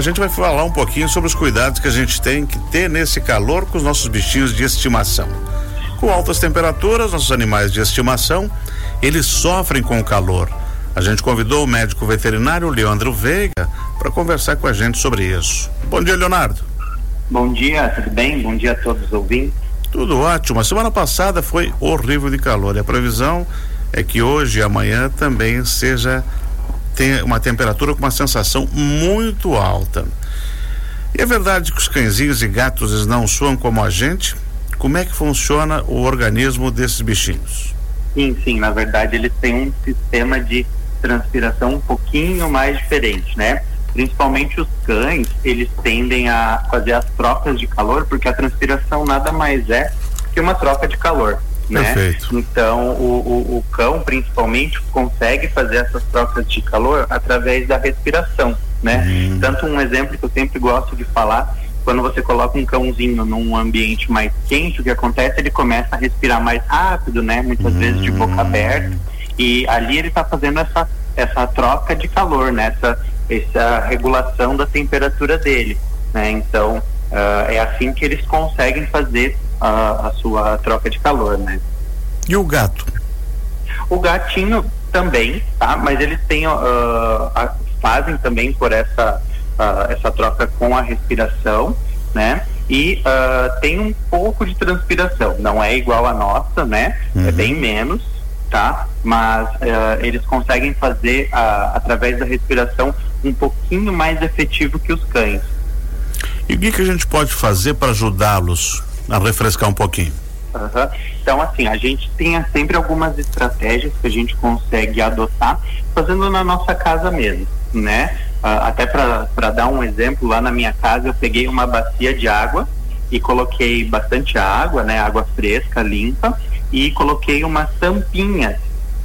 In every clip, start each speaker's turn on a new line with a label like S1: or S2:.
S1: A gente vai falar um pouquinho sobre os cuidados que a gente tem que ter nesse calor com os nossos bichinhos de estimação. Com altas temperaturas, nossos animais de estimação, eles sofrem com o calor. A gente convidou o médico veterinário Leandro Veiga para conversar com a gente sobre isso. Bom dia, Leonardo.
S2: Bom dia, tudo bem? Bom dia a todos os ouvintes.
S1: Tudo ótimo. A semana passada foi horrível de calor e a previsão é que hoje e amanhã também seja tem uma temperatura com uma sensação muito alta. E é verdade que os cãezinhos e gatos não suam como a gente? Como é que funciona o organismo desses bichinhos?
S2: Sim, sim, na verdade eles têm um sistema de transpiração um pouquinho mais diferente, né? Principalmente os cães, eles tendem a fazer as trocas de calor, porque a transpiração nada mais é que uma troca de calor. Né?
S1: Perfeito.
S2: Então, o, o, o cão, principalmente, consegue fazer essas trocas de calor através da respiração, né? Uhum. Tanto um exemplo que eu sempre gosto de falar, quando você coloca um cãozinho num ambiente mais quente, o que acontece? Ele começa a respirar mais rápido, né? Muitas uhum. vezes de boca aberta. E ali ele está fazendo essa, essa troca de calor, né? Essa, essa regulação da temperatura dele, né? Então, uh, é assim que eles conseguem fazer a, a sua troca de calor, né?
S1: E o gato?
S2: O gatinho também, tá? Mas eles têm, uh, a, fazem também por essa, uh, essa troca com a respiração, né? E uh, tem um pouco de transpiração, não é igual a nossa, né? É uhum. É bem menos, tá? Mas eles conseguem fazer, através da respiração, um pouquinho mais efetivo que os cães.
S1: E o que, que a gente pode fazer para ajudá-los a refrescar um pouquinho?
S2: Uhum. Então, assim, a gente tem sempre algumas estratégias que a gente consegue adotar fazendo na nossa casa mesmo, né? Uh, até para dar um exemplo, lá na minha casa eu peguei uma bacia de água e coloquei bastante água, né? Água fresca, limpa, e coloquei umas tampinhas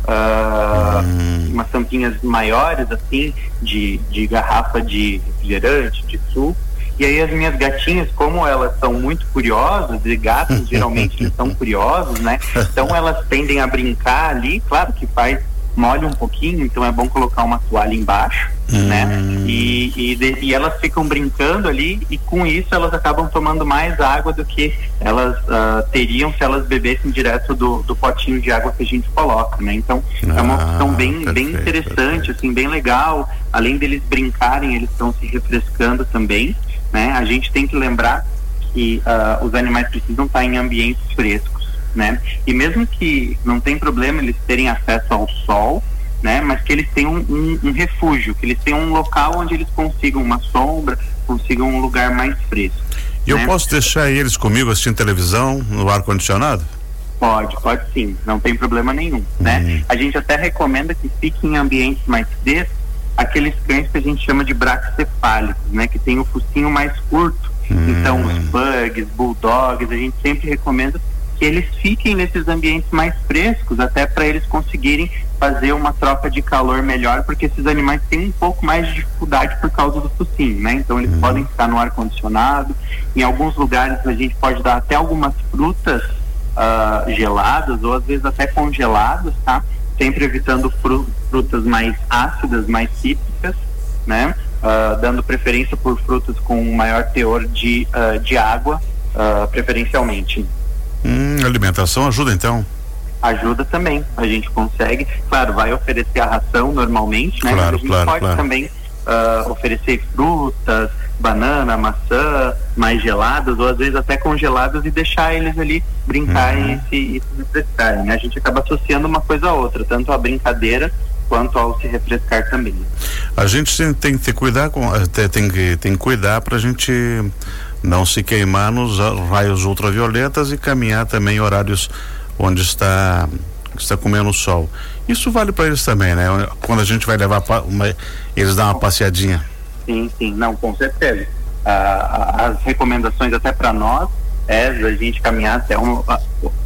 S2: Uh, hum. umas tampinhas maiores assim de, de garrafa de refrigerante, de suco e aí as minhas gatinhas, como elas são muito curiosas, e gatos geralmente eles são curiosos, né? Então elas tendem a brincar ali, claro que faz molha um pouquinho, então é bom colocar uma toalha embaixo, né? hum. né? E, e, de, e, elas ficam brincando ali e com isso elas acabam tomando mais água do que elas uh, teriam se elas bebessem direto do, do potinho de água que a gente coloca, né? Então ah, é uma ah, opção bem, perfeito, bem interessante, perfeito. assim, bem legal. Além deles brincarem, eles estão se refrescando também né? A gente tem que lembrar que uh, os animais precisam estar em ambientes frescos, né? E mesmo que não tem problema eles terem acesso ao sol, né? Mas que eles tenham um, um, um refúgio, que eles tenham um local onde eles consigam uma sombra, consigam um lugar mais fresco.
S1: E né? eu posso deixar eles comigo assistindo televisão no ar condicionado?
S2: Pode, pode sim, não tem problema nenhum, uhum. né? A gente até recomenda que fiquem em ambientes mais frescos aqueles cães que a gente chama de braquicefálicos, né? Que tem o focinho mais curto. Hum. Então, os bugs, bulldogs, a gente sempre recomenda que eles fiquem nesses ambientes mais frescos, até para eles conseguirem fazer uma troca de calor melhor, porque esses animais têm um pouco mais de dificuldade por causa do focinho, né? Então eles hum. podem ficar no ar condicionado. Em alguns lugares a gente pode dar até algumas frutas uh, geladas ou às vezes até congeladas, tá? Sempre evitando frutas mais ácidas, mais cítricas, né? Uh, dando preferência por frutas com maior teor de, uh, de água, uh, preferencialmente.
S1: Hum, alimentação ajuda então?
S2: Ajuda também, a gente consegue, claro, vai oferecer a ração normalmente, né?
S1: Claro,
S2: Mas a gente
S1: claro,
S2: pode
S1: claro.
S2: também oferecer frutas, banana, maçã, mais geladas, ou às vezes até congeladas e deixar eles ali brincarem uhum. e, se, e se refrescarem. Né? A gente acaba associando uma coisa a outra, tanto a brincadeira quanto ao se refrescar também.
S1: A gente tem que ter cuidar com, tem que tem que cuidar para a gente não se queimar nos raios ultravioletas e caminhar também em horários onde está está comendo sol. Isso vale para eles também, né? Quando a gente vai levar uma, eles dão uma passeadinha.
S2: Sim, sim, não, com certeza. Ah, as recomendações até para nós é a gente caminhar até um.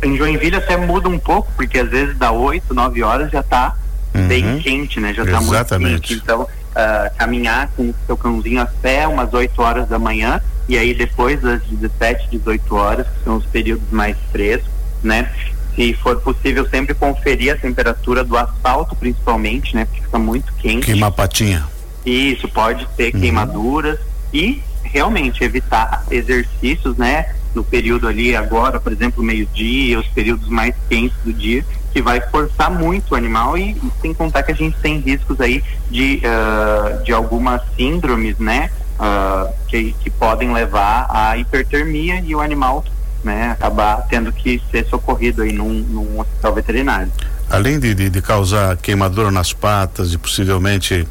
S2: Em Joinville até muda um pouco, porque às vezes dá 8, 9 horas já está uhum. bem quente, né? Já está muito quente. Então, uh, caminhar com o seu cãozinho até umas 8 horas da manhã, e aí depois das 17, 18 horas, que são os períodos mais frescos, né? Se for possível, sempre conferir a temperatura do asfalto, principalmente, né? Porque fica muito queimar
S1: Queimar patinha.
S2: Isso, pode ter uhum. queimaduras, e realmente evitar exercícios, né? No período ali agora, por exemplo, meio-dia, os períodos mais quentes do dia, que vai forçar muito o animal e, e sem contar que a gente tem riscos aí de, uh, de algumas síndromes, né? Uh, que, que podem levar à hipertermia e o animal né, acabar tendo que ser socorrido aí num, num hospital veterinário.
S1: Além de, de, de, causar queimadura nas patas e possivelmente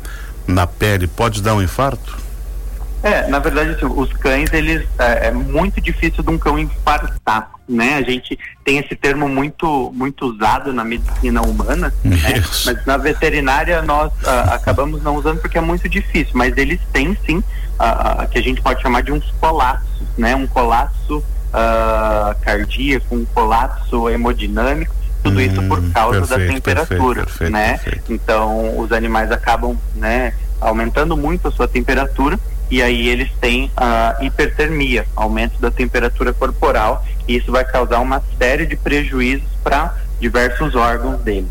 S1: na pele, pode dar um infarto?
S2: É, na verdade, assim, os cães, eles é, é, muito difícil de um cão infartar, né? A gente tem esse termo muito muito usado na medicina humana, né? mas na veterinária nós acabamos não usando porque é muito difícil, mas eles têm sim a, que a gente pode chamar de uns colapsos, né? Um colapso uh, cardíaco, um colapso hemodinâmico, tudo hum, isso por hum, causa perfeito, da temperatura, perfeito, né? Perfeito. Então os animais acabam, né, aumentando muito a sua temperatura e aí eles têm a uh, hipertermia, aumento da temperatura corporal, e isso vai causar uma série de prejuízos para diversos órgãos dele.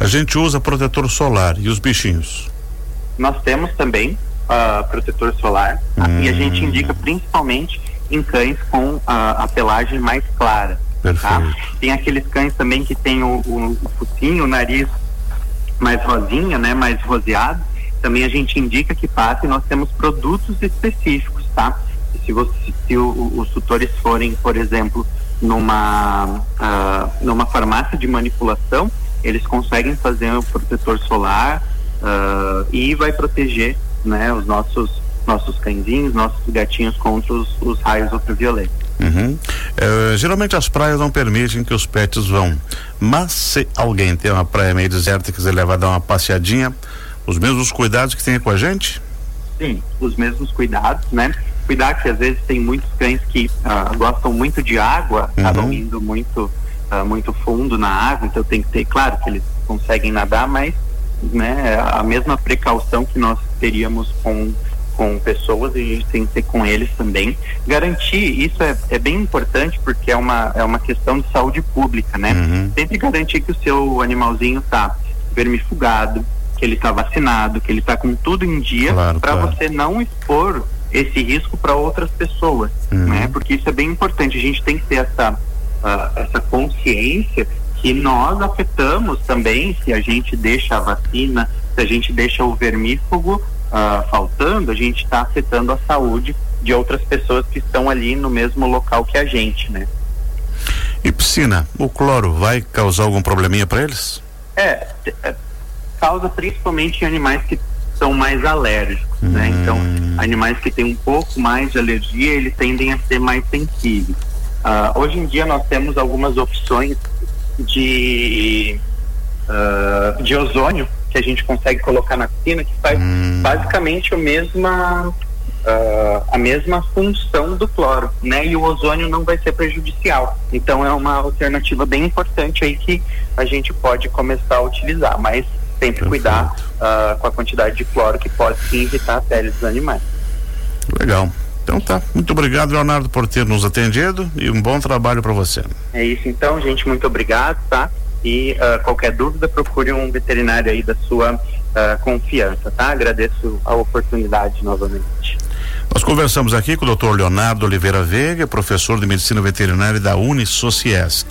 S1: A gente usa protetor solar e os bichinhos?
S2: Nós temos também uh, protetor solar hum. e a gente indica principalmente em cães com a, a pelagem mais clara. Tá? Tem aqueles cães também que tem o, o, o focinho, o nariz mais rosinha, né, mais roseado. Também a gente indica que passe. Nós temos produtos específicos, tá? Se, você, se o, os tutores forem, por exemplo, numa uh, numa farmácia de manipulação, eles conseguem fazer o um protetor solar uh, e vai proteger, né, os nossos nossos cãezinhos, nossos gatinhos contra os, os raios ultravioletos.
S1: Uhum. É, geralmente as praias não permitem que os pets vão, mas se alguém tem uma praia meio deserta e quiser levar dar uma passeadinha, os mesmos cuidados que tem com a gente?
S2: Sim, os mesmos cuidados, né? Cuidar que às vezes tem muitos cães que uh, gostam muito de água, uhum. acabam indo muito, uh, muito fundo na água, então tem que ter, claro que eles conseguem nadar, mas né, a mesma precaução que nós teríamos com com pessoas e a gente tem que ter com eles também. Garantir, isso é, é bem importante porque é uma, é uma questão de saúde pública, né? Uhum. Sempre garantir que o seu animalzinho tá vermifugado, que ele tá vacinado, que ele tá com tudo em dia, claro, para claro. você não expor esse risco para outras pessoas, uhum. né? Porque isso é bem importante. A gente tem que ter essa, uh, essa consciência que nós afetamos também se a gente deixa a vacina, se a gente deixa o vermífugo uh, faltando, a gente está afetando a saúde de outras pessoas que estão ali no mesmo local que a gente, né?
S1: E piscina, o cloro vai causar algum probleminha para eles?
S2: É, é, causa principalmente em animais que são mais alérgicos, né? hum. né? Então, animais que têm um pouco mais de alergia, eles tendem a ser mais sensíveis. Uh, hoje em dia nós temos algumas opções de uh, de ozônio que a gente consegue colocar na piscina que faz hum. basicamente a mesma uh, a mesma função do cloro, né? E o ozônio não vai ser prejudicial. Então é uma alternativa bem importante aí que a gente pode começar a utilizar, mas sempre Perfeito. cuidar uh, com a quantidade de cloro que pode sim irritar a pele dos animais.
S1: Legal. Então tá. Muito obrigado, Leonardo, por ter nos atendido e um bom trabalho para você.
S2: É isso então, gente. Muito obrigado, tá? E uh, qualquer dúvida, procure um veterinário aí da sua uh, confiança, tá? Agradeço a oportunidade novamente.
S1: Nós conversamos aqui com o Dr. Leonardo Oliveira Veiga, professor de medicina veterinária da Unisociesc.